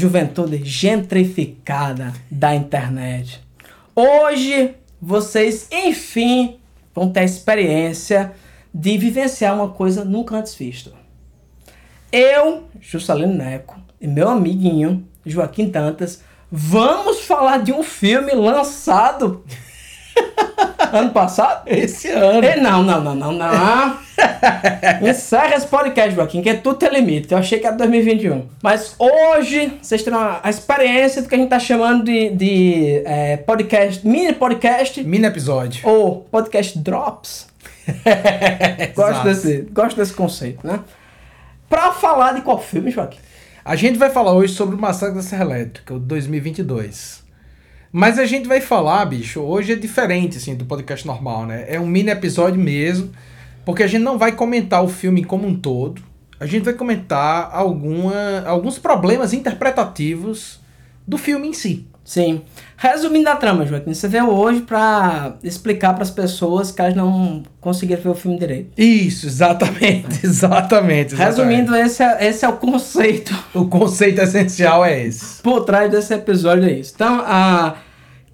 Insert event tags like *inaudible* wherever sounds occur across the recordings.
juventude gentrificada da internet. Hoje vocês, enfim, vão ter a experiência de vivenciar uma coisa nunca antes vista. Eu, Juscelino Neco, e meu amiguinho Joaquim Tantas, vamos falar de um filme lançado *laughs* ano passado? Esse ano. E não, não, não, não, não. *laughs* Encerra esse podcast, Joaquim, que tudo tem limite. Eu achei que era 2021. Mas hoje vocês terão a experiência do que a gente tá chamando de, de é, podcast, mini podcast. Mini episódio. Ou podcast drops. *laughs* gosto, desse, gosto desse conceito, né? Pra falar de qual filme, Joaquim? A gente vai falar hoje sobre o Massacre da Serra Elétrica, o 2022. Mas a gente vai falar, bicho, hoje é diferente, assim, do podcast normal, né? É um mini episódio mesmo, porque a gente não vai comentar o filme como um todo. A gente vai comentar alguma, alguns problemas interpretativos do filme em si. Sim. Resumindo a trama, Joaquim, você veio hoje para explicar para as pessoas que elas não conseguiram ver o filme direito. Isso, exatamente, *laughs* exatamente. exatamente. Resumindo, esse é, esse é o conceito. O conceito essencial é esse. Por trás desse episódio é isso. Então, a,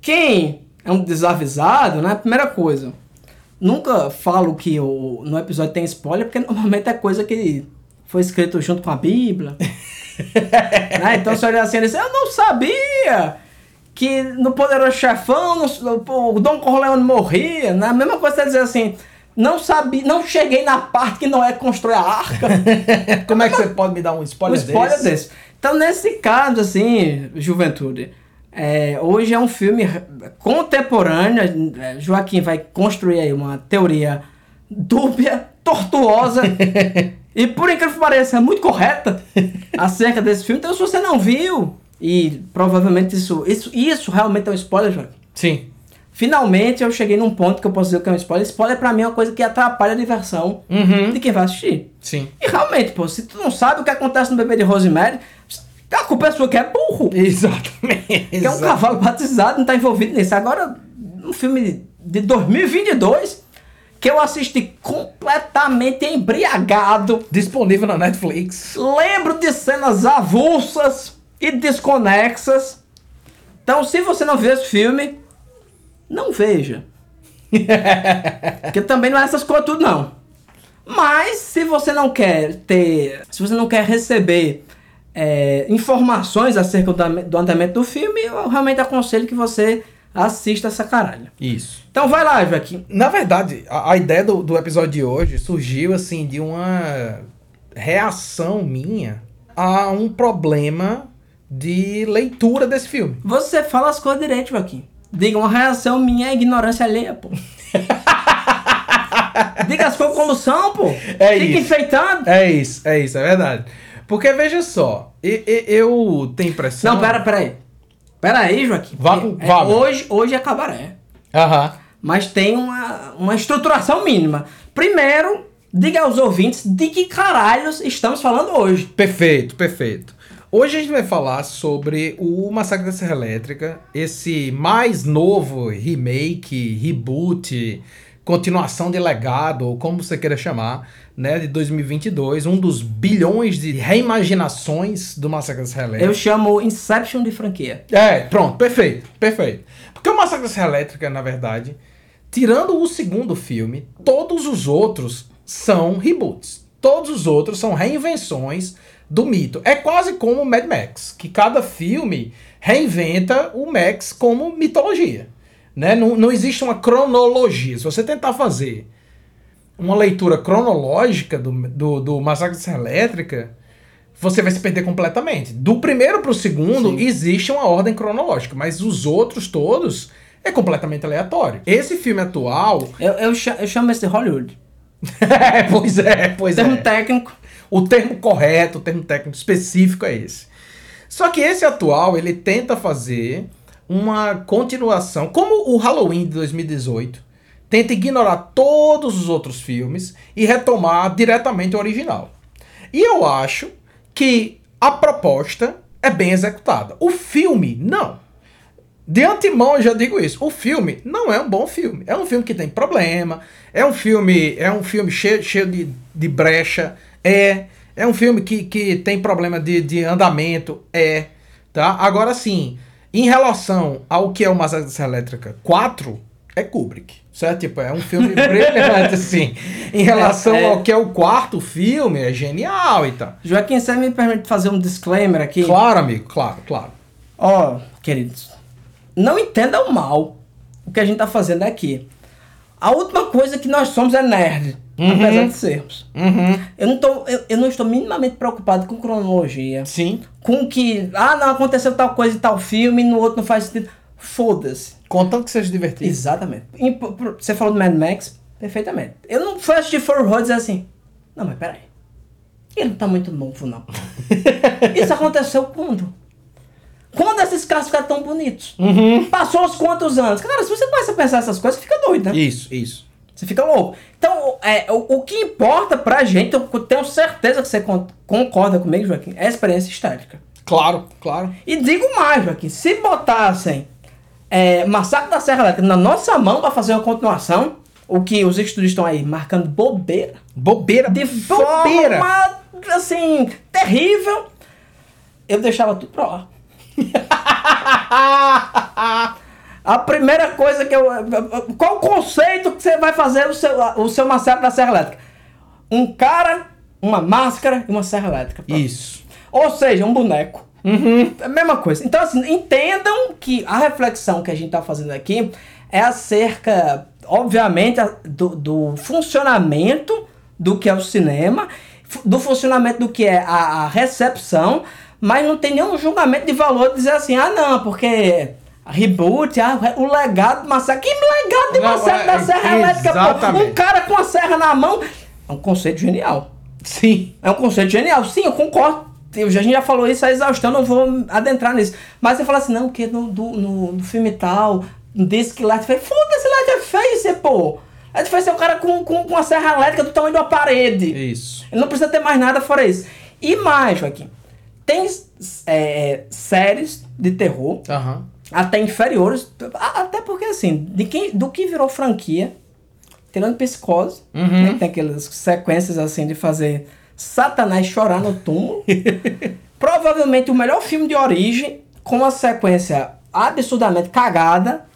quem é um desavisado, né? Primeira coisa, nunca falo que o, no episódio tem spoiler, porque normalmente é coisa que foi escrito junto com a Bíblia. *laughs* né? Então, você olha assim e diz, eu não sabia que no Poderoso Chefão no, o Dom Corleone morria, na né? mesma coisa você dizer assim, não sabia, não cheguei na parte que não é construir a arca. *laughs* Como é que você pode me dar um spoiler, um spoiler desse? desse? Então, nesse caso, assim, Juventude, é, hoje é um filme contemporâneo, é, Joaquim vai construir aí uma teoria dúbia, tortuosa, *laughs* e por incrível que pareça, é muito correta acerca desse filme. Então, se você não viu, e provavelmente isso, isso, isso realmente é um spoiler, Joaquim. Sim. Finalmente eu cheguei num ponto que eu posso dizer que é um spoiler. Spoiler pra mim é uma coisa que atrapalha a diversão Uhum. de quem vai assistir. Sim. E realmente, pô, se tu não sabe o que acontece no bebê de Rosemary, a culpa é sua que é burro. *laughs* Exatamente. Que é um cavalo batizado, não tá envolvido nisso. Agora, um filme de 2022 que eu assisti completamente embriagado. Disponível na Netflix. Lembro de cenas avulsas e desconexas. Então, se você não viu esse filme, não veja. *laughs* Porque também não é essas coisas tudo, não. Mas, se você não quer ter... Se você não quer receber é, informações acerca do, do andamento do filme, eu realmente aconselho que você assista essa caralho. Isso. Então vai lá, Joaquim. Na verdade, a, a ideia do, do episódio de hoje surgiu assim de uma reação minha a um problema de leitura desse filme. Você fala as coisas direito, Joaquim. Diga uma reação minha é ignorância alheia, pô. *laughs* Diga as coisas como são, pô. É Fica isso. enfeitando. É isso, é isso, é verdade. Porque veja só, e- e- eu tenho impressão. Não, pera, pera aí. Pera aí, Joaquim. Vá É, vá, meu. hoje, hoje é cabaré. Aham. Mas tem uma, uma estruturação mínima. Primeiro, diga aos ouvintes de que caralhos estamos falando hoje. Perfeito, perfeito. Hoje a gente vai falar sobre o Massacre da Serra Elétrica, esse mais novo remake, reboot, continuação de legado, ou como você queira chamar, né, de 2022, um dos bilhões de reimaginações do Massacre da Serra Elétrica. Eu chamo Inception de franquia. É, pronto, perfeito, perfeito. Porque o Massacre da Serra Elétrica, na verdade, tirando o segundo filme, todos os outros são reboots. Todos os outros são reinvenções do mito. É quase como o Mad Max, que cada filme reinventa o Max como mitologia. Né? Não, não existe uma cronologia. Se você tentar fazer uma leitura cronológica do, do, do Massacre da Serra Elétrica, você vai se perder completamente. Do primeiro pro segundo, Sim. existe uma ordem cronológica, mas os outros todos é completamente aleatório. Esse filme atual. Eu, eu, eu chamo esse de Hollywood. *laughs* é, pois é, pois Termo é. técnico. O termo correto, o termo técnico específico é esse. Só que esse atual, ele tenta fazer uma continuação, como o Halloween de 2018, tenta ignorar todos os outros filmes e retomar diretamente o original. E eu acho que a proposta é bem executada. O filme, não. De antemão eu já digo isso. O filme não é um bom filme. É um filme que tem problema. É um filme, é um filme cheio, cheio de, de brecha. É. É um filme que, que tem problema de, de andamento. É. Tá? Agora sim, em relação ao que é o Massacre Elétrica 4, é Kubrick. Certo? Tipo, é um filme *laughs* brilhante, assim. Em relação É, é. ao que é o quarto filme, é genial e tal. Joaquim, você me permite fazer um disclaimer aqui? Claro, amigo, claro, claro. Ó, queridos, não entendam mal o que a gente tá fazendo aqui. A última coisa que nós somos é nerd, Uhum. apesar de sermos. Uhum. Eu não, tô, eu, eu não estou minimamente preocupado com cronologia, Sim. com que, ah, não aconteceu tal coisa em tal filme, no outro não faz sentido. Foda-se. Contanto que seja divertido. Exatamente. Você falou do Mad Max? Perfeitamente. Eu não fui assistir For Road dizer assim, não, mas peraí. Ele não tá muito novo, não. *laughs* Isso aconteceu quando? Quando esses carros ficaram tão bonitos? Uhum. Passou uns quantos anos? Cara, se você começa a pensar essas coisas, fica doido, né? Isso, isso. Você fica louco. Então, é, o, o que importa pra gente, eu tenho certeza que você con- concorda comigo, Joaquim, é a experiência estética. Claro, claro. E digo mais, Joaquim, se botassem é, Massacre da Serra Elétrica na nossa mão pra fazer uma continuação, o que os estúdios estão aí marcando bobeira, Bobeira. de bobeira. forma, assim, terrível, eu deixava tudo pra lá. *laughs* A primeira coisa que eu. Qual o conceito que você vai fazer o seu, o seu massacre da Serra Elétrica? Um cara, uma máscara e uma serra elétrica. Pronto. Isso. Ou seja, um boneco. É a mesma coisa. Então, assim, entendam que a reflexão que a gente está fazendo aqui é acerca, obviamente, do, do funcionamento do que é o cinema, do funcionamento do que é a, a recepção, mas não tem nenhum julgamento de valor de dizer assim, ah, não, porque. Reboot, ah, o legado de Massacre. Que legado de Massacre é- da Serra Elétrica, pô? Um cara com a serra na mão. É um conceito genial. Sim. É um conceito genial. Sim, eu concordo. Eu a gente já falou isso a exaustão, não vou adentrar nisso. Mas você fala assim, não, porque no, do, no, no filme tal, disse que Leatherface... Foda-se Leatherface, pô! Leatherface é um cara com, com, com uma serra elétrica do tamanho de uma parede. Isso. Ele não precisa ter mais nada fora isso. E mais, Joaquim. Tem é, séries de terror Aham. Até inferiores, até porque assim, de quem, do que virou franquia, tirando psicose, Uhum. né, tem aquelas sequências assim de fazer Satanás chorar no túmulo. *laughs* Provavelmente o melhor filme de origem, com uma sequência absurdamente cagada,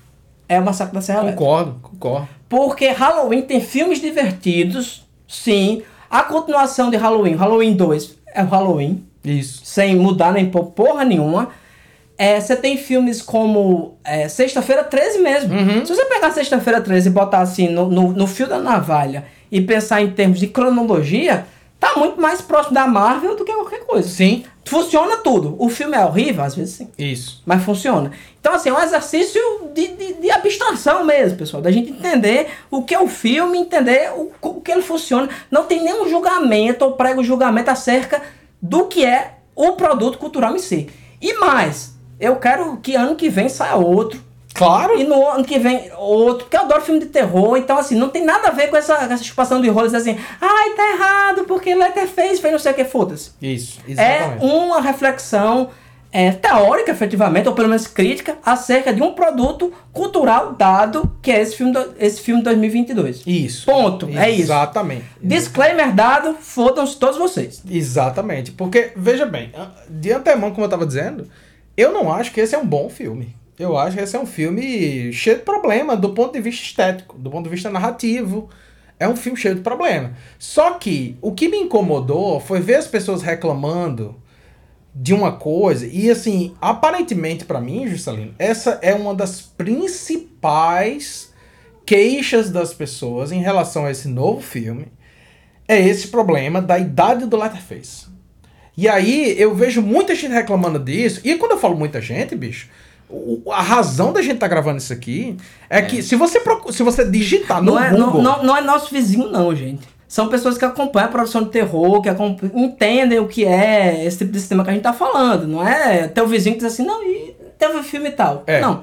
é o Massacre da Serra Elétrica. Concordo, concordo. Porque Halloween tem filmes divertidos, sim. A continuação de Halloween, Halloween 2, é o Halloween Isso. sem mudar nem por porra nenhuma. É, você tem filmes como é, Sexta-feira 13 mesmo. Uhum. Se você pegar Sexta-feira 13 e botar assim no, no, no fio da navalha e pensar em termos de cronologia, tá muito mais próximo da Marvel do que qualquer coisa. Sim. Funciona tudo. O filme é horrível, às vezes sim. Isso. Mas funciona. Então, assim, é um exercício de, de, de abstração mesmo, pessoal. Da gente entender o que é o filme, entender o, o que ele funciona. Não tem nenhum julgamento ou prego julgamento acerca do que é o produto cultural em si. E mais, eu quero que ano que vem saia outro. Claro. E no ano que vem outro, porque eu adoro filme de terror, então assim, não tem nada a ver com essa, essa chupação de rolos assim, ai, tá errado, porque Letterface fez não sei o que, foda-se. Isso. É Exatamente. uma reflexão é, teórica, efetivamente, ou pelo menos crítica, acerca de um produto cultural dado, que é esse filme, do, esse filme 2022. Isso. Ponto, é isso. Exatamente. Disclaimer dado, fodam-se todos vocês. Exatamente. Porque, veja bem, de antemão, como eu tava dizendo, eu não acho que esse é um bom filme. Eu acho que esse é um filme cheio de problema do ponto de vista estético, do ponto de vista narrativo. É um filme cheio de problema. Só que o que me incomodou foi ver as pessoas reclamando de uma coisa e assim, aparentemente pra mim, Juscelino, essa é uma das principais queixas das pessoas em relação a esse novo filme. É esse problema da idade do Letterface. E aí eu vejo muita gente reclamando disso. E quando eu falo muita gente, bicho, a razão da gente tá gravando isso aqui é, que se você procu- se você digitar no Não é, Google, não, não, não é nosso vizinho, não, gente. São pessoas que acompanham a produção de terror, que entendem o que é esse tipo de sistema que a gente tá falando. Não é teu vizinho que diz assim, não, e teve um filme e tal. É. Não.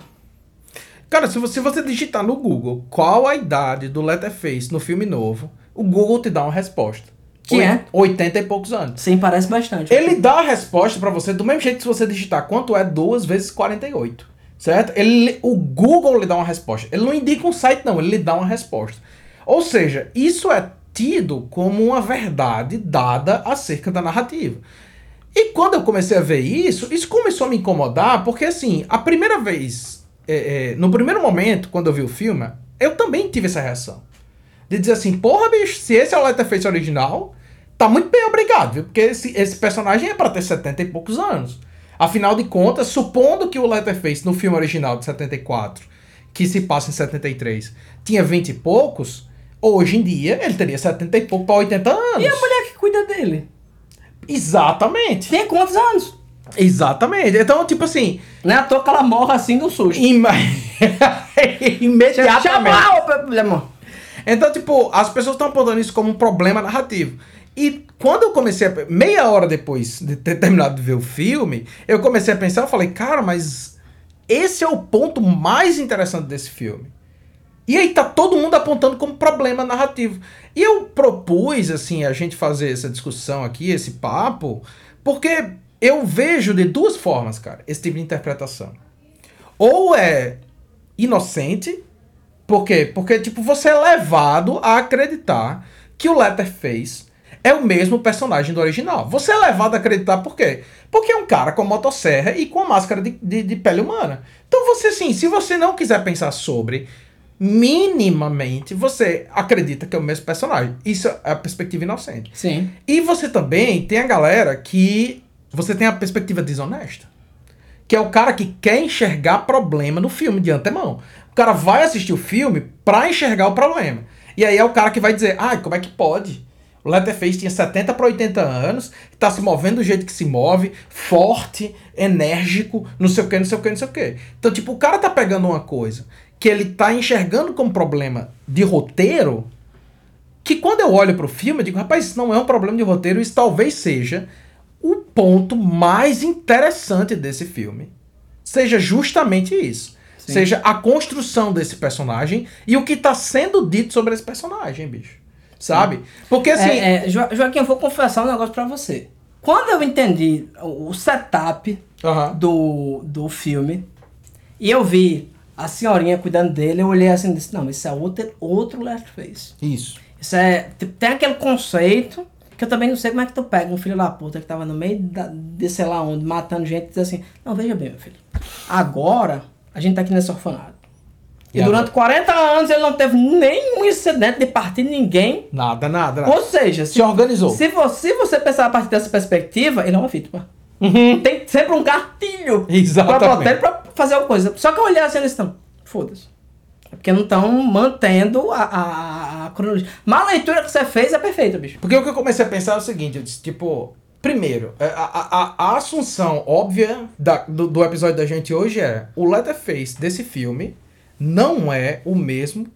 Cara, se você, se você digitar no Google qual a idade do Letterface no filme novo, o Google te dá uma resposta. Que é? 80 e poucos anos. Sim, parece bastante. Ele dá a resposta pra você do mesmo jeito que se você digitar quanto é 2 vezes 48. Certo? Ele, o Google lhe dá uma resposta. Ele não indica um site, não, ele lhe dá uma resposta. Ou seja, isso é tido como uma verdade dada acerca da narrativa. E quando eu comecei a ver isso, isso começou a me incomodar, porque assim, a primeira vez, é, é, no primeiro momento, quando eu vi o filme, eu também tive essa reação. De dizer assim, porra, bicho, se esse é o Letterface original, tá muito bem obrigado, viu? Porque esse, esse personagem é para ter 70 e poucos anos. Afinal de contas, supondo que o Letterface no filme original de 74, que se passa em 73, tinha 20 e poucos, hoje em dia ele teria 70 e pouco para 80 anos. E a mulher que cuida dele? Exatamente. Tem quantos anos? Exatamente. Então, tipo assim. Não é à toa que ela morre assim do susto. Ima... *laughs* Imediatamente. Chama o Então, tipo, as pessoas estão apontando isso como um problema narrativo. E quando eu comecei a. Meia hora depois de ter *laughs* terminado de ver o filme, eu comecei a pensar, eu falei, cara, mas esse é o ponto mais interessante desse filme. E aí tá todo mundo apontando como problema narrativo. E eu propus, assim, a gente fazer essa discussão aqui, esse papo, porque eu vejo de duas formas, cara, esse tipo de interpretação. Ou é inocente, por quê? Porque, tipo, você é levado a acreditar que o Letterface é o mesmo personagem do original. Você é levado a acreditar por quê? Porque é um cara com motosserra e com a máscara de, de, de pele humana. Então você, assim, se você não quiser pensar sobre minimamente você acredita que é o mesmo personagem. Isso é a perspectiva inocente. Sim. E você também tem a galera que você tem a perspectiva desonesta. Que é o cara que quer enxergar problema no filme de antemão. O cara vai assistir o filme pra enxergar o problema. E aí é o cara que vai dizer: "Ah, como é que pode? O Letterface tinha 70 para 80 anos, tá se movendo do jeito que se move, forte, enérgico, não sei o que, não sei o que, não sei o que. Então, tipo, o cara tá pegando uma coisa que ele tá enxergando como problema de roteiro, que quando eu olho pro filme, eu digo, rapaz, isso não é um problema de roteiro, isso talvez seja o ponto mais interessante desse filme. Seja justamente isso. Sim. Seja a construção desse personagem e o que tá sendo dito sobre esse personagem, bicho. Sabe? Porque assim. É, é, jo Joaquim, eu vou confessar um negócio pra você. Quando eu entendi o setup do, do filme e eu vi a senhorinha cuidando dele, eu olhei assim e disse, não, isso é outro, outro Leatherface. Isso. Isso é. Tem aquele conceito que eu também não sei como é que tu pega um filho da puta que tava no meio da, de sei lá onde, matando gente e diz assim, não, veja bem, meu filho. Agora, a gente tá aqui nesse orfanato. E, e durante agora? 40 anos ele não teve nenhum incidente de partir ninguém. Nada, nada. nada. Ou seja, se, se organizou. Se você, se você pensar a partir dessa perspectiva, ele é uma vítima. Uhum. Tem sempre um gatilho Exatamente. pra pra fazer alguma coisa. Só que eu olhei assim, eles estão, foda-se. É porque não estão mantendo a, a, a, cronologia. Mas a leitura que você fez é perfeita, bicho. Porque o que eu comecei a pensar é o seguinte, eu disse, tipo, primeiro, é, a, a, a assunção óbvia da, do, do episódio da gente hoje é o Letterface desse filme não é o mesmo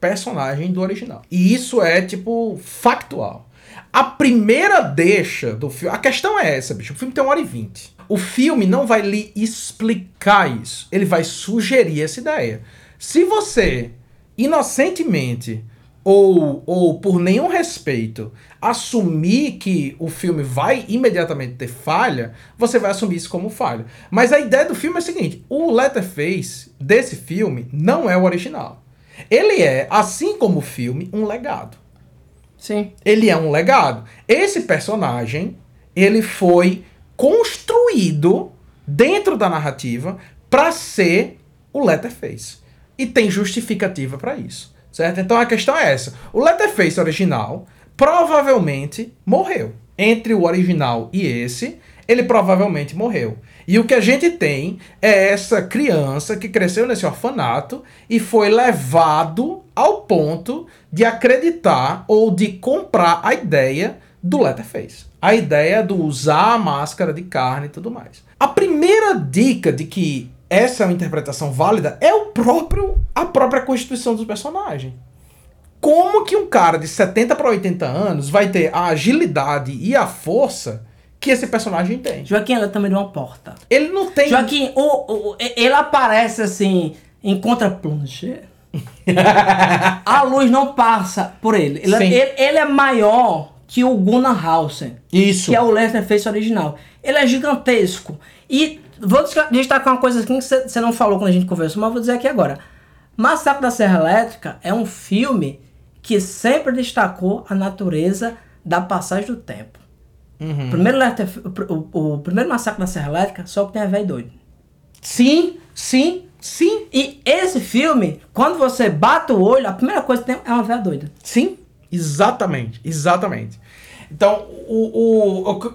personagem do original. E isso é, tipo, factual. A primeira deixa do filme. A questão é essa, bicho. O filme tem uma hora e vinte. O filme não vai lhe explicar isso. Ele vai sugerir essa ideia. Se você, inocentemente, ou, ou por nenhum respeito, assumir que o filme vai imediatamente ter falha, você vai assumir isso como falha. Mas a ideia do filme é a seguinte: o Letterface desse filme não é o original. Ele é, assim como o filme, um legado. Sim. Ele é um legado. Esse personagem, ele foi construído dentro da narrativa para ser o Letterface. E tem justificativa para isso, certo? Então a questão é essa. O Letterface original provavelmente morreu. Entre o original e esse, ele provavelmente morreu. E o que a gente tem é essa criança que cresceu nesse orfanato e foi levado ao ponto de acreditar ou de comprar a ideia do Letterface. A ideia do usar a máscara de carne e tudo mais. A primeira dica de que essa é uma interpretação válida é o próprio a própria constituição dos personagens. Como que um cara de 70 para 80 anos vai ter a agilidade e a força que esse personagem tem. Joaquim, ela também deu uma porta. Ele não tem. Joaquim, o, o, ele aparece assim, em contra-plongé. *laughs* a luz não passa por ele. Ele, ele, ele, é maior que o Gunnar Hausen. Isso. Que é o Leatherface original. Ele é gigantesco. E vou destacar uma coisa que você não falou quando a gente conversou, mas vou dizer aqui agora. Massacre da Serra Elétrica é um filme que sempre destacou a natureza da passagem do tempo. O primeiro, o, o, primeiro massacre da Serra Elétrica, só que tem a velho doido. Sim, sim, sim, E esse filme, quando você bate o olho, a primeira coisa que tem é uma velha doida. sim. Exatamente, exatamente. Então, o, o, o,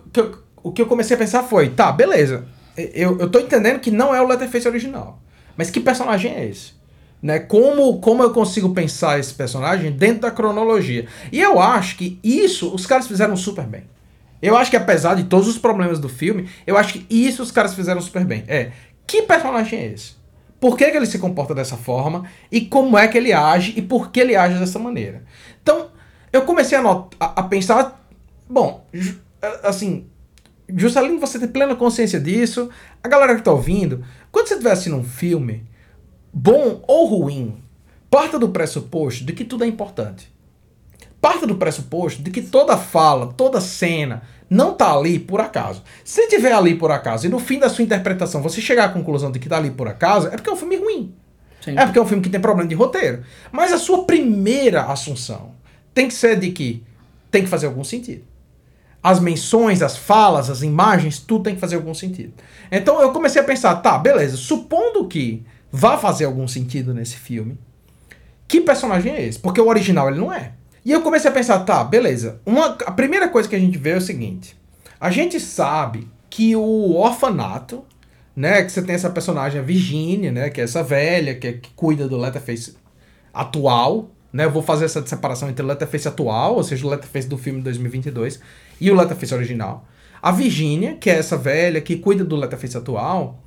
o que eu comecei a pensar foi, tá, beleza. Eu, eu tô entendendo que não é o Letterface original. Mas que personagem é esse? Né? Como, como eu consigo pensar esse personagem dentro da cronologia? E eu acho que isso os caras fizeram super bem. Eu acho que apesar de todos os problemas do filme, eu acho que isso os caras fizeram super bem. É, que personagem é esse? Por que, que ele se comporta dessa forma? E como é que ele age? E por que ele age dessa maneira? Então, eu comecei a, a, a pensar... Bom, ju- a- assim, Juscelino, você tem plena consciência disso. A galera que tá ouvindo, quando você estiver assistindo um filme, bom ou ruim, parta do pressuposto de que tudo é importante. Parta do pressuposto de que toda fala, toda cena não tá ali por acaso. Se tiver ali por acaso e no fim da sua interpretação você chegar à conclusão de que tá ali por acaso, é porque é um filme ruim. Sim. É porque é um filme que tem problema de roteiro. Mas a sua primeira assunção tem que ser de que tem que fazer algum sentido. As menções, as falas, as imagens, tudo tem que fazer algum sentido. Então eu comecei a pensar, tá, beleza, supondo que vá fazer algum sentido nesse filme, que personagem é esse? Porque o original ele não é. E eu comecei a pensar, tá, beleza. Uma, a primeira coisa que a gente vê é o seguinte: a gente sabe que o orfanato, né, que você tem essa personagem, a Virginia, né, que é essa velha que, que cuida do Letterface atual, né? Eu vou fazer essa separação entre o Letterface atual, ou seja, o Letterface do filme de 2022, e o Letterface original. A Virginia, que é essa velha que cuida do Letterface atual,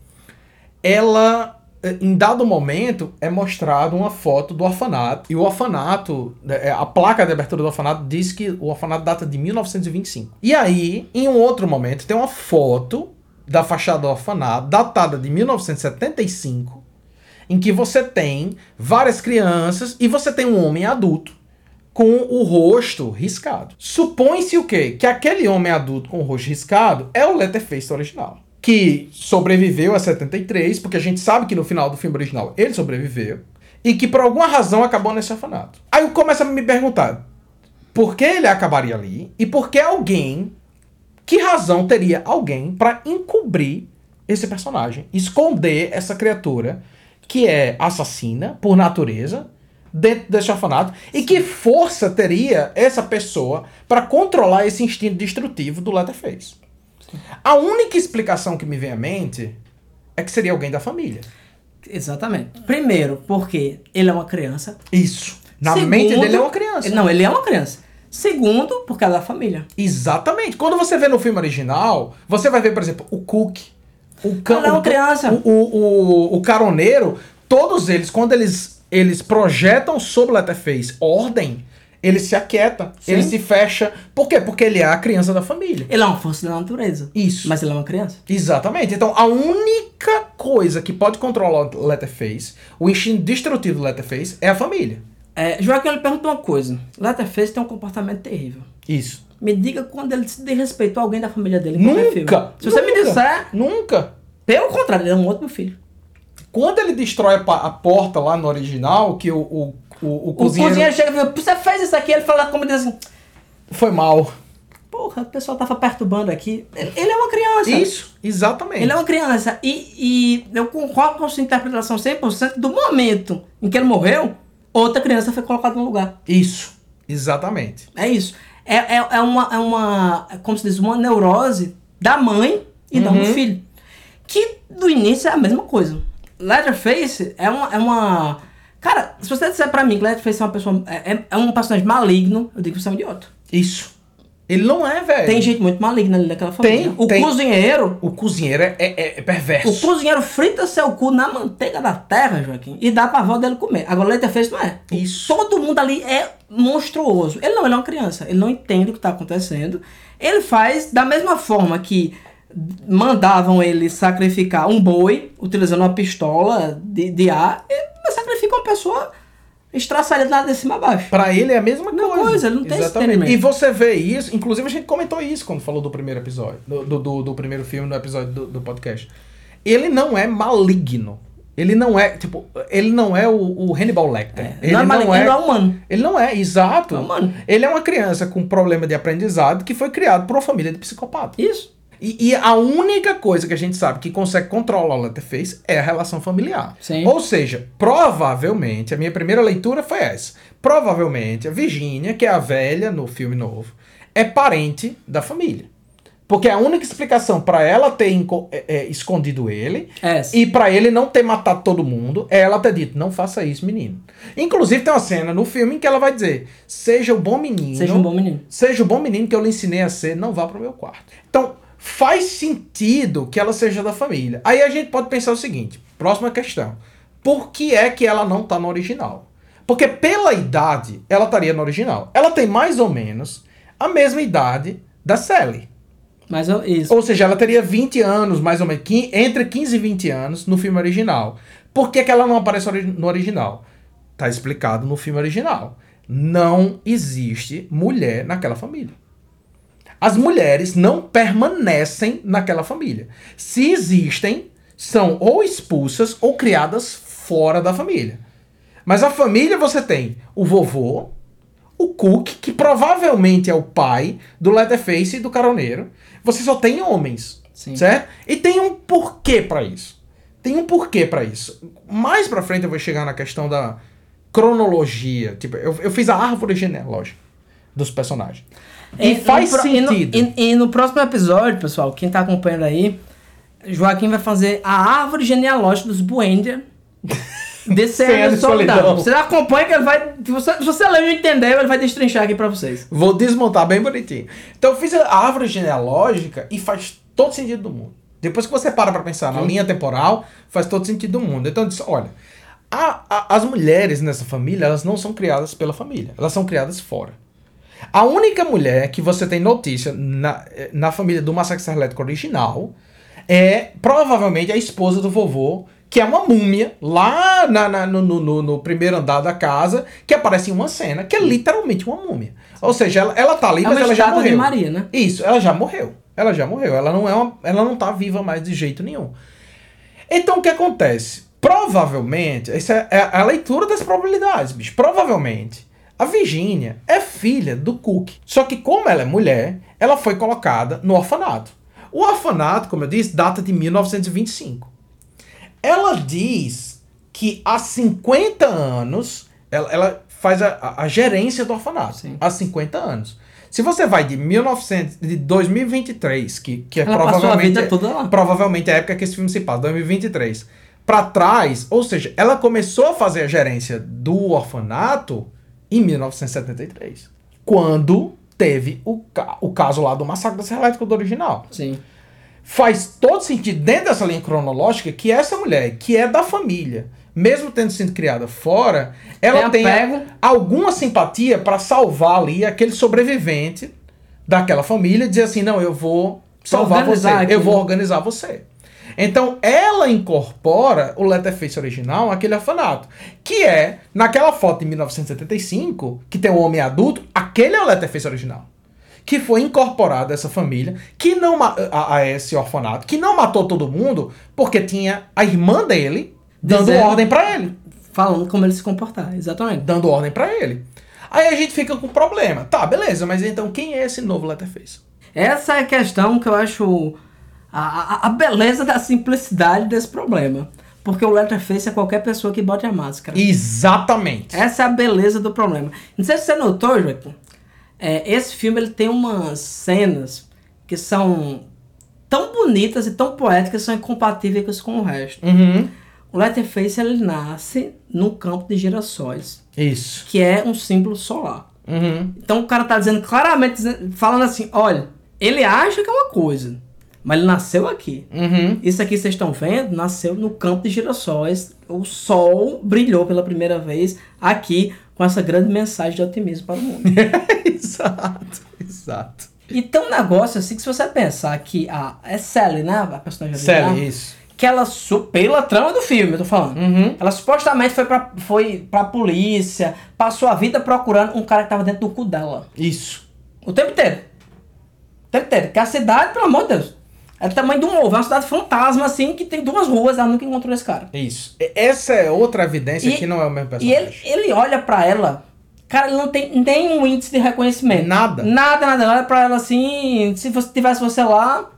ela, eh, em dado momento, é mostrado uma foto do orfanato. E o orfanato, eh, a placa de abertura do orfanato diz que o orfanato data de 1925. E aí, em um outro momento, tem uma foto da fachada do orfanato, datada de 1975, em que você tem várias crianças e você tem um homem adulto com o rosto riscado. Supõe-se o quê? Que aquele homem adulto com o rosto riscado é o Letterface original. Que sobreviveu a 73, porque a gente sabe que no final do filme original ele sobreviveu. E que por alguma razão acabou nesse orfanato. Aí eu começo a me perguntar: por que ele acabaria ali? E por que alguém. Que razão teria alguém para encobrir esse personagem? Esconder essa criatura que é assassina por natureza dentro desse orfanato e que força teria essa pessoa para controlar esse instinto destrutivo do Letterface. A única explicação que me vem à mente é que seria alguém da família. Exatamente. Primeiro, porque ele é uma criança. Isso. Na Segundo, mente dele é uma criança. Não, ele é uma criança. Segundo, porque ela é da família. Exatamente. Quando você vê no filme original, você vai ver, por exemplo, o Cook, o Ela é uma o, criança. o, o, o, o caroneiro, todos eles, quando eles, eles projetam sobre o Letterface ordem, ele se aquieta, Sim. ele se fecha. Por quê? Porque ele é a criança da família. Ele é uma força da natureza. Isso. Mas ele é uma criança. Exatamente. Então, a única coisa que pode controlar o Letterface, o instinto destrutivo do Letterface, é a família. É, Joaquim, ele pergunta uma coisa. Letterface tem um comportamento terrível. Isso. Me diga quando ele se desrespeitou alguém da família dele. Nunca! Se você me disser, Nunca! pelo contrário, ele é um outro meu filho. Quando ele destrói a, porta lá no original, que o, o, o, o O cozinheiro, cozinheiro chega e fala, você fez isso aqui, ele fala como diz assim, foi mal. porra, o pessoal tava perturbando aqui. Ele é uma criança. Isso, exatamente. Ele é uma criança. E, e eu concordo com a sua interpretação 100% do momento em que ele morreu, outra criança foi colocada no lugar. Isso, exatamente. É isso. É, é, é uma, é uma, é como se diz, uma neurose da mãe e não do Uhum. filho. Que do início é a mesma coisa. Leatherface é uma, é uma... Cara, se você disser pra mim que Leatherface é uma pessoa... É, é- é um personagem maligno, eu digo que você é um idiota. Isso. Ele não é, velho. Tem gente muito maligna ali naquela família. Tem, o tem. cozinheiro... O cozinheiro é, é, é perverso. O cozinheiro frita seu cu na manteiga da terra, Joaquim, e dá pra avó dele comer. Agora, Leatherface não é. Isso. Todo mundo ali é monstruoso. Ele não, ele é uma criança. Ele não entende o que tá acontecendo. Ele faz da mesma forma que mandavam ele sacrificar um boi, utilizando uma pistola de, de ar, ele sacrifica uma pessoa estraçalhada de cima a baixo. Pra ele é a mesma coisa. coisa, ele não tem Exatamente. E você vê isso, inclusive a gente comentou isso quando falou do primeiro episódio, do, do, do- do primeiro filme, no episódio do, do podcast. Ele não é maligno. Ele não é, tipo, ele não é o, o Hannibal Lecter. É, Ele não, é não, maligno, é, ele não é humano. Ele não é, exato. Não é humano. Ele é uma criança com problema de aprendizado que foi criado por uma família de psicopata. Isso. E, e a única coisa que a gente sabe que consegue controlar o Leatherface é a relação familiar. Sim. Ou seja, provavelmente, a minha primeira leitura foi essa. Provavelmente a Virginia, que é a velha no filme novo, é parente da família. Porque a única explicação pra ela ter é, é, escondido ele É. e pra ele não ter matado todo mundo, é ela ter dito: não faça isso, menino. Inclusive, tem uma cena no filme em que ela vai dizer: seja o bom menino. Seja um bom menino. Seja o bom menino que eu lhe ensinei a ser, não vá pro meu quarto. Então, faz sentido que ela seja da família. Aí a gente pode pensar o seguinte: próxima questão. Por que é que ela não tá no original? Porque pela idade, ela estaria no original. Ela tem mais ou menos a mesma idade da Sally. Mas isso. Ou seja, ela teria 20 anos, mais ou menos, entre 15 e 20 anos no filme original. Por que, que ela não aparece no original? Tá explicado no filme original. Não existe mulher naquela família. As mulheres não permanecem naquela família. Se existem, são ou expulsas ou criadas fora da família. Mas a família você tem o vovô, o Cook, que provavelmente é o pai do Leatherface e do caroneiro. Você só tem homens, Sim. certo? E tem um porquê pra isso. Tem um porquê pra isso. Mais pra frente eu vou chegar na questão da cronologia. Tipo, eu, eu fiz a árvore genealógica dos personagens. E, no faz pro- e no- sentido. E, e no próximo episódio, pessoal, quem tá acompanhando aí, Joaquim vai fazer a árvore genealógica dos Buendia. *laughs* Desse ano solidão. Você acompanha que ele vai. Se você, se você ler e entender, ele vai destrinchar aqui pra vocês. Vou desmontar bem bonitinho. Então eu fiz a árvore genealógica e faz todo sentido do mundo. Depois que você para pra pensar na linha temporal, faz todo sentido do mundo. Então eu disse, olha, a- a- as mulheres nessa família, elas não são criadas pela família. Elas são criadas fora. A única mulher que você tem notícia na, na família do Massacre Elétrico original é provavelmente a esposa do vovô, que é uma múmia lá na- na- no, no- no- primeiro andar da casa, que aparece em uma cena, que é literalmente uma múmia. Ou seja, ela, ela tá ali, É mas ela já estátua de morreu. Maria, né? Isso, ela já morreu. Ela já morreu. Ela não é uma, ela não tá viva mais de jeito nenhum. Então o que acontece? Provavelmente, essa é a leitura das probabilidades, bicho. Provavelmente a Virginia é filha do Cook. Só que como ela é mulher, ela foi colocada no orfanato. O orfanato, como eu disse, data de 1925. Ela diz que há 50 anos ela, ela faz a, a- gerência do orfanato. Sim. Há 50 anos. Se você vai de 1900, de 2023, que, que é Ela provavelmente lá. provavelmente a época que esse filme se passa, 2023, pra trás, ou seja, ela começou a fazer a gerência do orfanato em 1973, quando teve o, ca- o caso lá do massacre da Serra Elétrica do original Sim. faz todo sentido dentro dessa linha cronológica que essa mulher, que é da família, mesmo tendo sido criada fora, ela Tem alguma simpatia para salvar ali aquele sobrevivente daquela família e dizer assim: não, eu vou salvar você, aqui, eu vou organizar você. Então ela incorpora o Letterface original aquele orfanato, que é naquela foto de 1975 que tem o homem adulto, aquele é o Letterface original que foi incorporado a essa família, que não a, a esse orfanato, que não matou todo mundo, porque tinha a irmã dele dando ordem pra ele, Falando como ele se comportar, exatamente. dando ordem pra ele. Aí a gente fica com problema. Tá, beleza, mas então quem é esse novo Letterface? Essa é a questão que eu acho a, a, beleza da simplicidade desse problema. Porque o Letterface é qualquer pessoa que bote a máscara. Exatamente. Essa é a beleza do problema. Não sei se você notou, Joaquim. É, esse filme ele tem umas cenas que são tão bonitas e tão poéticas que são incompatíveis com o resto. Uhum. O Letterface ele nasce num campo de girassóis, Isso. que é um símbolo solar. Uhum. Então o cara tá dizendo claramente, falando assim, olha, ele acha que é uma coisa, mas ele nasceu aqui. Uhum. Isso aqui vocês estão vendo, nasceu no campo de girassóis. O sol brilhou pela primeira vez aqui com essa grande mensagem de otimismo para o mundo. *laughs* exato, exato. e tem um negócio assim que se você pensar que a é Sally, né, a personagem Sally, isso. que ela pela trama do filme, eu tô falando. Uhum. Ela supostamente foi pra, foi pra polícia, passou a vida procurando um cara que tava dentro do cu dela. Isso. O tempo inteiro. O tempo inteiro. Que a cidade, pelo amor de Deus. É do tamanho de um ovo, é uma cidade fantasma, assim, que tem duas ruas, ela nunca encontrou esse cara. Isso. E- Essa é outra evidência E- que não é o mesmo E ele, personagem. ele olha pra ela, cara, ele não tem nenhum índice de reconhecimento. Nada. Nada, nada. Ele olha pra ela assim, se você tivesse você lá,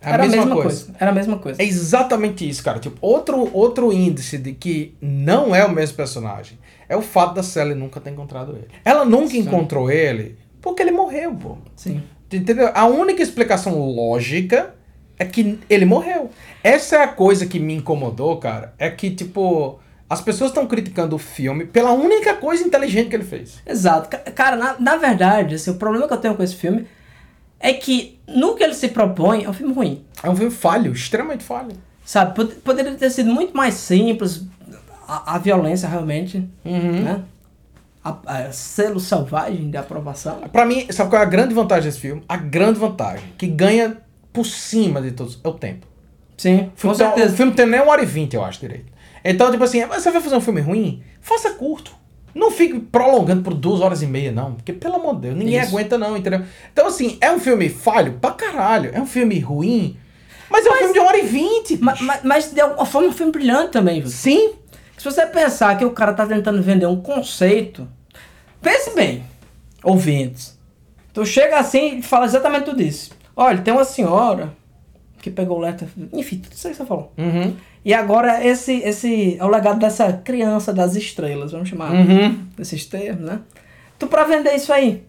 É a era mesma a mesma coisa. coisa. Era a mesma coisa. É exatamente isso, cara. Tipo, outro, outro índice de que não é o mesmo personagem é o fato da Sally nunca ter encontrado ele. Ela nunca Sim. encontrou ele porque ele morreu, pô. Sim. Entendeu? A única explicação lógica é que ele morreu. Essa é a coisa que me incomodou, cara. É que, tipo, as pessoas estão criticando o filme pela única coisa inteligente que ele fez. Exato. Ca- Cara, na, na verdade, assim, o problema que eu tenho com esse filme é que no que ele se propõe é um filme ruim. É um filme falho, extremamente falho. Sabe? Pod- Poderia ter sido muito mais simples a, a violência realmente, Uhum. né? A, a selo selvagem de aprovação. Pra mim, sabe qual é a grande vantagem desse filme? A grande vantagem, que ganha por cima de todos, é o tempo. Sim, com Então, certeza. O filme tem nem uma hora e vinte, eu acho, direito. Então, tipo assim, você vai fazer um filme ruim? Faça curto. Não fique prolongando por duas horas e meia, não. Porque, pelo amor de Deus, ninguém Isso. aguenta, não, entendeu? Então, assim, é um filme falho pra caralho. É um filme ruim. Mas é um filme de uma hora e vinte. Mas, mas, mas de alguma forma é um filme brilhante também, viu? Sim. Se você pensar que o cara tá tentando vender um conceito, pense bem, ouvintes. Tu chega assim e fala exatamente tudo isso. Olha, tem uma senhora que pegou o letra. Enfim, tudo isso aí que você falou. Uhum. E agora esse, esse é o legado dessa criança das estrelas, vamos chamar Uhum. desses termos, né? Tu pra vender isso aí.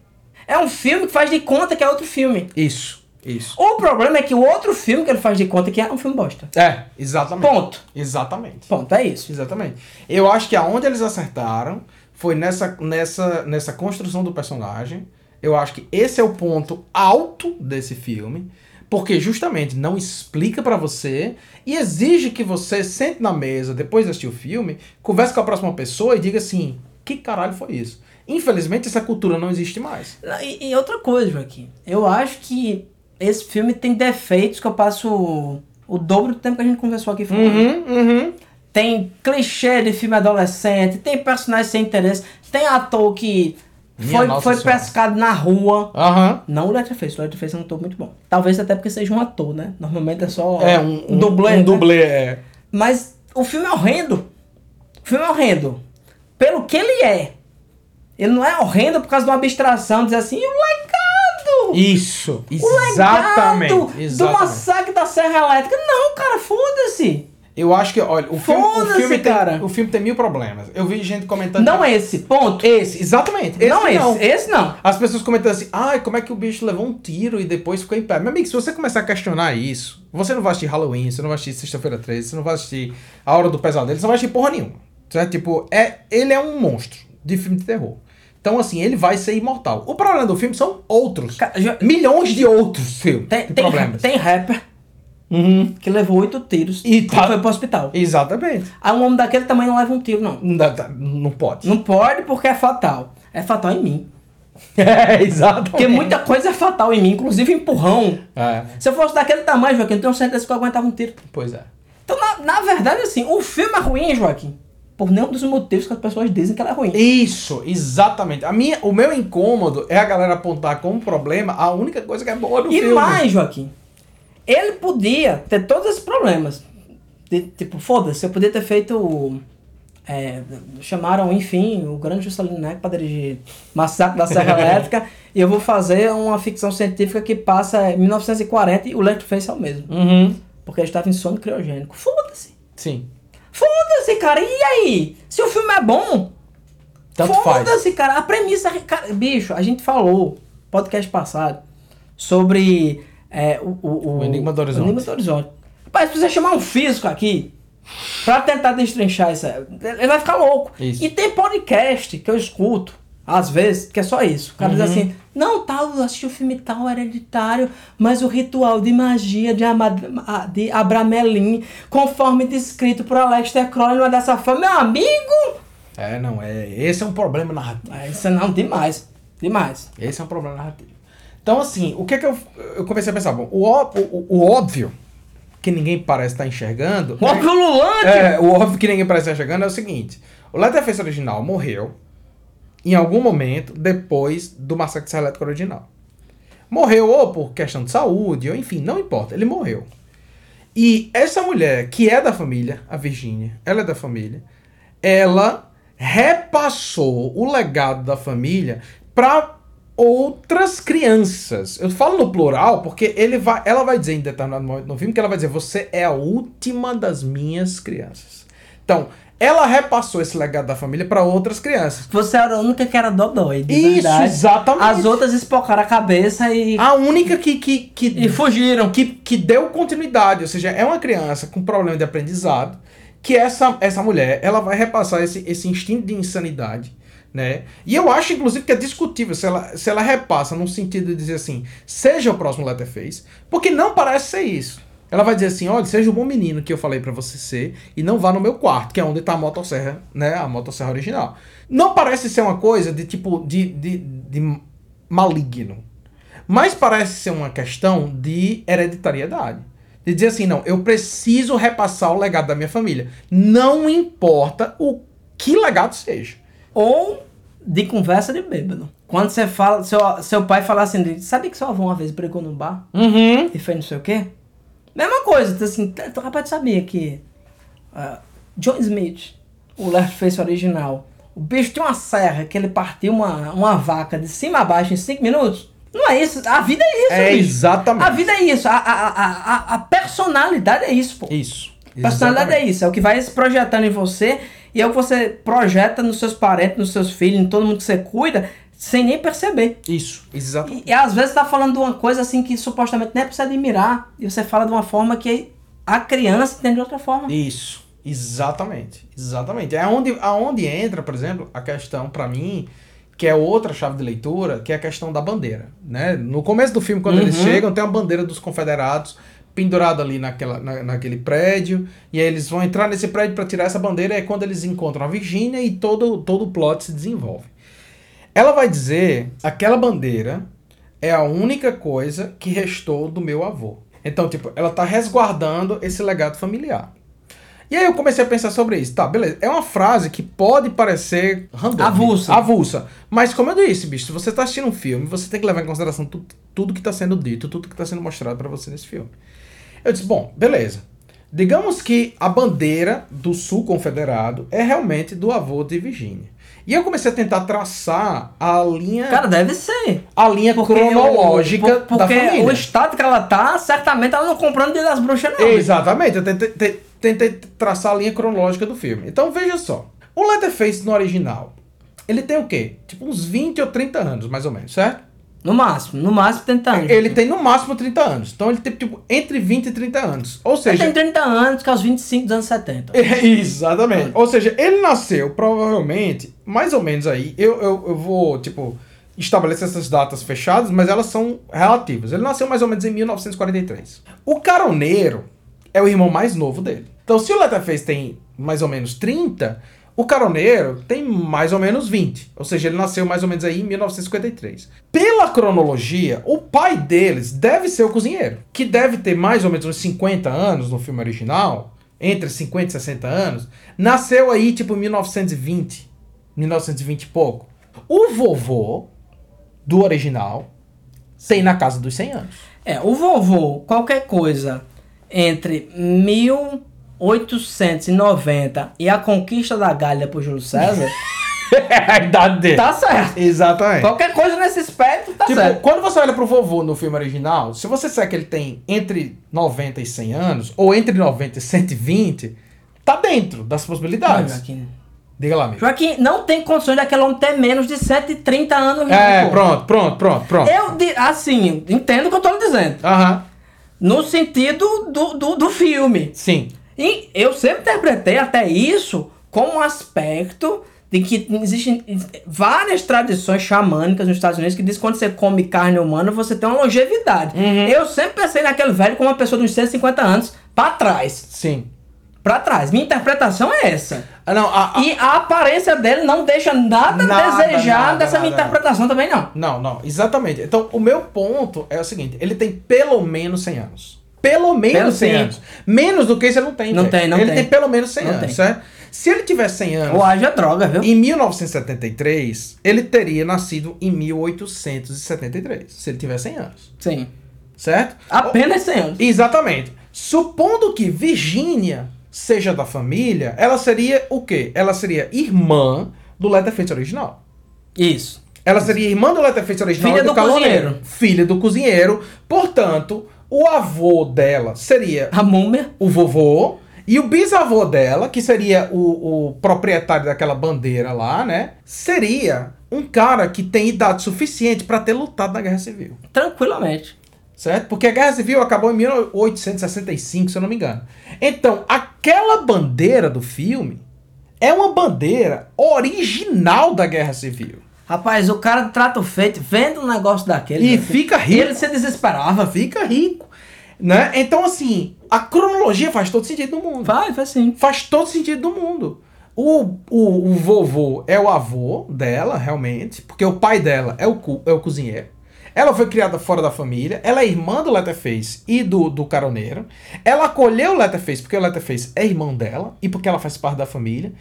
É um filme que faz de conta que é outro filme. Isso. Isso. O problema é que o outro filme que ele faz de conta que é um filme bosta. É, exatamente. Ponto. Exatamente. Ponto, é isso. Exatamente. Eu acho que aonde eles acertaram foi nessa, nessa, nessa construção do personagem. Eu acho que esse é o ponto alto desse filme. Porque justamente não explica pra você e exige que você sente na mesa, depois de assistir o filme, converse com a próxima pessoa e diga assim: que caralho foi isso? Infelizmente, essa cultura não existe mais. E, e outra coisa, Joaquim. Eu acho que esse filme tem defeitos que eu passo o, dobro do tempo que a gente conversou aqui falando. uhum. Tem clichê de filme adolescente, tem personagem sem interesse, tem ator que Minha foi, Nossa foi Senhora. pescado na rua. Aham. Não o Letterface, o Letterface é um ator muito bom. Talvez até porque seja um ator, né? Normalmente é só É um, um dublê. Um né? dublê, é. Mas o filme é horrendo. O filme é horrendo. Pelo que ele é. Ele não é horrendo por causa de uma abstração, dizer assim, o legado! Isso. O legado Exatamente. do Exatamente. massacre da Serra Elétrica. Não, cara, foda-se. Eu acho que, olha, o filme, o filme, tem, o filme tem mil problemas. Eu vi gente comentando. Não é esse, ponto. Esse, exatamente. Esse não, não. esse, esse não. As pessoas comentando assim, ai, como é que o bicho levou um tiro e depois ficou em pé? Meu amigo, se você começar a questionar isso, você não vai assistir Halloween, você não vai assistir Sexta-feira 13, você não vai assistir A Hora do Pesadelo, você não vai assistir porra nenhuma. Certo? Tipo, é, ele é um monstro de filme de terror. Então, assim, ele vai ser imortal. O problema do filme são outros. Já- Milhões de outros filmes. Tem, tem, tem rapper Uhum. que levou oito tiros E e tá- foi pro hospital. Exatamente. Aí um homem daquele também não leva um tiro, não. Não, não pode. Não pode porque é fatal. É fatal em mim. *laughs* É, exatamente. Porque muita coisa é fatal em mim, inclusive empurrão. É, Se eu fosse daquele tamanho, Joaquim, eu tenho certeza que eu aguentava um tiro. pois é. Então, na, na verdade, assim, o filme é ruim, Joaquim. Por nenhum dos motivos que as pessoas dizem que ela é ruim. Isso, exatamente. A minha, o meu incômodo é a galera apontar como problema a única coisa que é boa do E filme. mais, Joaquim, ele podia ter todos esses problemas. De- tipo, foda-se, eu podia ter feito. é, chamaram, enfim, o grande Juscelino Neto para dirigir Massacre da Serra *laughs* Elétrica. e eu vou fazer uma ficção científica que passa em 1940 e o Letterface é o mesmo. Uhum. Porque ele estava em sono criogênico. Foda-se. Sim. Foda-se, cara. E aí? Se o filme é bom. Foda-se, cara. A premissa. Cara, bicho, a gente falou, podcast passado, sobre é, o, o, O Enigma do Horizonte. O Enigma do Horizonte. Rapaz, precisa chamar um físico aqui pra tentar destrinchar isso. Ele vai ficar louco. Isso. E tem podcast que eu escuto, às vezes, que é só isso. O cara diz Uhum. assim: não, tal, eu assisti o filme tal, hereditário, mas o ritual de magia de, Ama- de Abramelin, conforme descrito por Aleister Crowley, não é dessa forma. Meu amigo! É, não, é. Esse é um problema narrativo. Ah, Isso não, demais. Demais. Esse é um problema narrativo. Então, assim, o que é que eu. Eu comecei a pensar, bom, o, o, o óbvio que ninguém parece estar enxergando. O óbvio lulante! É, o óbvio que ninguém parece estar enxergando é o seguinte: o Leatherface original morreu em algum momento depois do Massacre Elétrica original. Morreu ou por questão de saúde, ou enfim, não importa, ele morreu. E essa mulher, que é da família, a Virgínia, ela é da família, ela repassou o legado da família para outras crianças. Eu falo no plural porque ele vai, ela vai dizer em determinado momento no filme que ela vai dizer: Você é a última das minhas crianças. Então, ela repassou esse legado da família para outras crianças. Você era a única que era dodói, de Isso, verdade. exatamente. As outras espocaram a cabeça e, A única que, que, que, e fugiram. que, que deu continuidade, ou seja, é uma criança com problema de aprendizado, que essa, essa mulher, ela vai repassar esse, esse instinto de insanidade, né? E eu acho, inclusive, que é discutível se ela, se ela repassa num sentido de dizer assim, seja o próximo Letterface, porque não parece ser isso. Ela vai dizer assim, olha, seja o bom menino que eu falei pra você ser e não vá no meu quarto, que é onde tá a motosserra, né, a motosserra original. Não parece ser uma coisa de tipo, de, de, de maligno, mas parece ser uma questão de hereditariedade. De dizer assim, não, eu preciso repassar o legado da minha família. Não importa o que legado seja. Ou de conversa de bêbado. Quando você fala, seu, seu pai fala assim, sabe que seu avô uma vez brigou num bar Uhum. e fez não sei o quê? Mesma coisa, tu assim, tu rapaz sabia que ah, John Smith, o Leatherface original, o bicho tinha uma serra que ele partiu uma, uma vaca de cima a baixo em 5 minutos? Não é isso, a vida é isso, É bicho. exatamente. A vida é isso, a, a, a, a, personalidade é isso, pô. Isso. Personalidade é isso, é o que vai se projetando em você e é o que você projeta nos seus parentes, nos seus filhos, em todo mundo que você cuida, sem nem perceber. Isso, exatamente. E, e às vezes tá falando de uma coisa assim que supostamente nem é pra você admirar, e você fala de uma forma que a criança entende de outra forma. Isso, exatamente. Exatamente. É onde, aonde entra, por exemplo, a questão, pra mim, que é outra chave de leitura, que é a questão da bandeira. Né? No começo do filme, quando eles Uhum. chegam, tem uma bandeira dos confederados pendurada ali naquela, na, naquele prédio, e aí eles vão entrar nesse prédio para tirar essa bandeira, e é quando eles encontram a Virgínia e todo, todo o plot se desenvolve. Ela vai dizer, aquela bandeira é a única coisa que restou do meu avô. Então, tipo, ela tá resguardando esse legado familiar. E aí eu comecei a pensar sobre isso. Tá, beleza. É uma frase que pode parecer random. Avulsa. Avulsa. Mas como eu disse, bicho, se você tá assistindo um filme, você tem que levar em consideração tu, tudo que tá sendo dito, tudo que tá sendo mostrado pra você nesse filme. Eu disse, bom, beleza. Digamos que a bandeira do Sul Confederado é realmente do avô de Virginia. E eu comecei a tentar traçar a linha, Cara, deve ser. a linha Porque cronológica o, por- da porque família. o estado que ela tá, certamente ela não comprando dia das bruxas, não. Exatamente, eu tentei, te- tentei traçar a linha cronológica do filme. Então veja só. O Leatherface no original, ele tem o quê? Tipo uns 20 ou 30 anos, mais ou menos, certo? No máximo, no máximo 30 anos. Ele tem no máximo 30 anos. Então ele tem tipo entre 20 e 30 anos. Ou Ele seja, tem 30 anos, que é os 25 dos anos 70. É, Exatamente. Ou seja, ele nasceu provavelmente, mais ou menos aí. Eu, eu, eu vou, tipo, estabelecer essas datas fechadas, mas elas são relativas. Ele nasceu mais ou menos em 1943. O Caroneiro é o irmão mais novo dele. Então, se o Leatherface tem mais ou menos 30, o Caroneiro tem mais ou menos 20. Ou seja, ele nasceu mais ou menos aí em 1953. Pela cronologia, o pai deles deve ser o cozinheiro, que deve ter mais ou menos uns 50 anos no filme original, entre 50 e 60 anos, nasceu aí tipo 1920, 1920 e pouco. O vovô do original tem na casa dos 100 anos. É, o vovô, qualquer coisa entre 1890 e a conquista da Gália por Júlio César, É *laughs* a idade dele. tá certo. Exatamente. Qualquer coisa nesse aspecto, tá Tipo, certo. quando você olha pro vovô no filme original, se você disser que ele tem entre 90 e 100 anos, ou entre 90 e 120, tá dentro das Não, possibilidades. Joaquim. Diga lá, amigo. Joaquim, não tem condições daquele homem ter menos de 130 anos. É, pô. pronto, pronto, pronto, pronto. Eu, assim, entendo o que eu tô lhe dizendo. Aham, No sentido do, do, do filme. sim. E eu sempre interpretei até isso como um aspecto de que existem várias tradições xamânicas nos Estados Unidos que diz que quando você come carne humana você tem uma longevidade. Uhum. Eu sempre pensei naquele velho como uma pessoa de uns 150 anos pra trás. Sim. Pra trás. Minha interpretação é essa. Ah, não, a, a- E a aparência dele não deixa nada, Nada, a desejar nada, dessa minha nada. interpretação também, não. Não, não, exatamente. Então, o meu ponto é o seguinte: ele tem pelo menos 100 anos. Pelo menos Pelo 100 sim. anos. Menos do que isso ele não tem. Não velho. tem, não ele tem. tem pelo menos 100 Não anos, tem. certo? Se ele tivesse 100 anos, Ou haja droga, viu? em 1973, ele teria nascido em 1873. Se ele tivesse 100 anos. Sim. Certo? Apenas 100 anos. Exatamente. Supondo que Virginia seja da família, ela seria o quê? Ela seria irmã do Leatherface original. Isso. Ela seria irmã do Leatherface original Filha e do, do cozinheiro. Filha do cozinheiro. Portanto, o avô dela seria A múmia. o vovô. E o bisavô dela, que seria o, o proprietário daquela bandeira lá, né? Seria um cara que tem idade suficiente para ter lutado na Guerra Civil. Tranquilamente. Certo? Porque a Guerra Civil acabou em 1865, se eu não me engano. Então, aquela bandeira do filme é uma bandeira original da Guerra Civil. Rapaz, o cara trata o feito, vendo um negócio daquele. E velho, fica rico. Ele se desesperava. Fica rico. Né? Então, assim, a cronologia faz todo sentido do mundo. Vai, vai sim. Faz todo sentido do mundo. O, o, o vovô é o avô dela, realmente, porque o pai dela é o, cu- é o cozinheiro. Ela foi criada fora da família, ela é irmã do Letterface e do, do caroneiro. Ela acolheu o Letterface porque o Letterface é irmão dela e porque ela faz parte da família.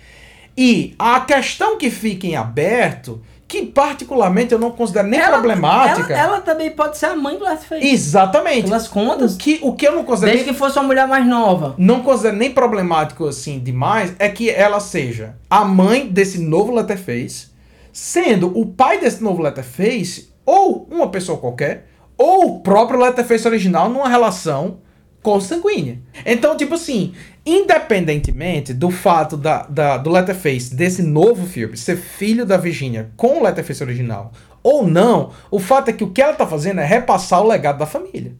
E a questão que fica em aberto, que particularmente eu não considero nem problemática. Ela, ela também pode ser a mãe do Leatherface. Exatamente. Pelas contas. O que, o que eu não considero Desde que fosse uma mulher mais nova. não considero nem problemático assim demais é que ela seja a mãe desse novo Letterface, sendo o pai desse novo Letterface ou uma pessoa qualquer, ou o próprio Letterface original numa relação consanguínea. Então, tipo assim, independentemente do fato da, da- do Letterface desse novo filme ser filho da Virginia com o Letterface original ou não, o fato é que o que ela tá fazendo é repassar o legado da família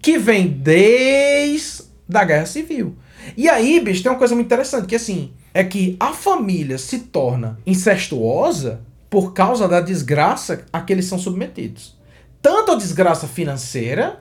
que vem desde da Guerra Civil. E aí, bicho, tem uma coisa muito interessante, que assim, é que a família se torna incestuosa por causa da desgraça a que eles são submetidos. Tanto a desgraça financeira,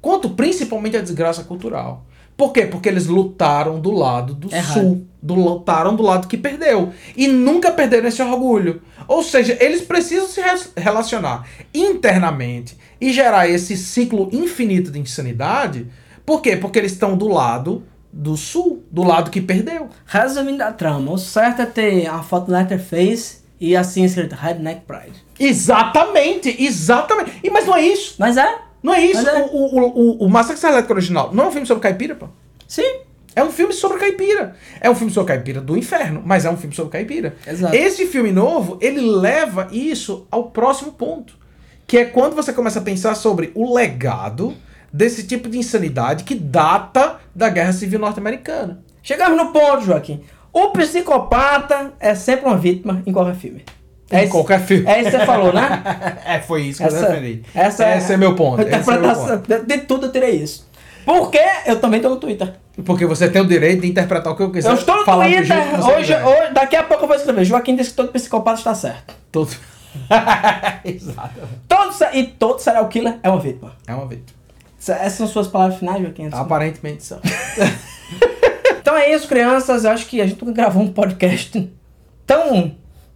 quanto principalmente a desgraça cultural. Por quê? Porque eles lutaram do lado do Errado. sul. Do, lutaram do lado que perdeu. E nunca perderam esse orgulho. Ou seja, eles precisam se relacionar internamente e gerar esse ciclo infinito de insanidade. Por quê? Porque eles estão do lado do sul, do lado que perdeu. Resumindo a trama, o certo é ter a foto Letterface e assim escrito Redneck Pride. Exatamente, exatamente. E, mas não é isso. Mas é? Não é isso. É. O, o, o, o Massacre Elétrico original não é um filme sobre caipira, pô. Sim. É um filme sobre caipira. É um filme sobre caipira do inferno, mas é um filme sobre caipira. Exato. Esse filme novo, ele leva isso ao próximo ponto. Que é quando você começa a pensar sobre o legado desse tipo de insanidade que data da Guerra Civil Norte-Americana. Chegamos no ponto, Joaquim. O psicopata é sempre uma vítima em qualquer filme. Em isso- qualquer filme. É isso que você falou, né? *laughs* É, foi isso que eu Essa, defendi. essa, Esse é meu ponto. a esse é interpretação- de, de tudo eu tirei isso. Porque eu também tô no Twitter. Porque você tem o direito de interpretar o que eu quiser. Eu estou no Twitter. Hoje, hoje, daqui a pouco eu vou escrever. Joaquim disse que todo psicopata está certo. Todo... *laughs* Exato. Todo, e todo serial killer é uma vítima. É uma vítima. Essas são suas palavras finais, Joaquim? Aparentemente são. *laughs* Então é isso, crianças. Eu acho que a gente nunca gravou um podcast tão,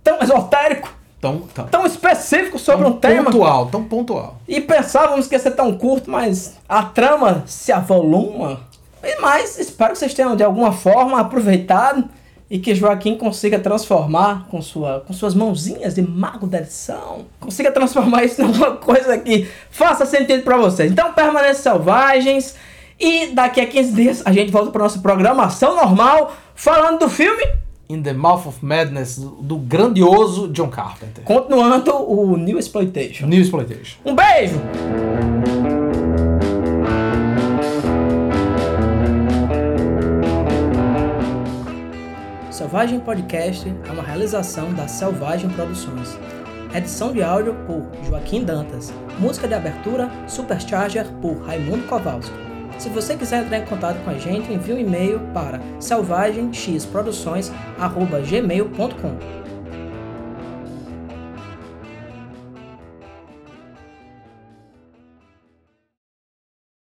tão esotérico, Tão, tão, tão específico sobre tão um tema. pontual, tão pontual. E pensávamos que ia ser tão curto, mas a trama se avoluma. E mais, espero que vocês tenham de alguma forma aproveitado e que Joaquim consiga transformar com, sua, com suas mãozinhas de mago da edição, consiga transformar isso em alguma coisa que faça sentido pra vocês. Então permaneçam selvagens e daqui a 15 dias a gente volta pra nossa programação normal falando do filme, In the Mouth of Madness, do, grandioso John Carpenter. continuando o New Exploitation. New Exploitation. Um beijo! Selvagem Podcast é uma realização da Selvagem Produções. Edição de áudio por Joaquim Dantas. Música de abertura Supercharger por Raimundo Kowalski. Se você quiser entrar em contato com a gente, envie um e-mail para selvagemxproduções.gmail.com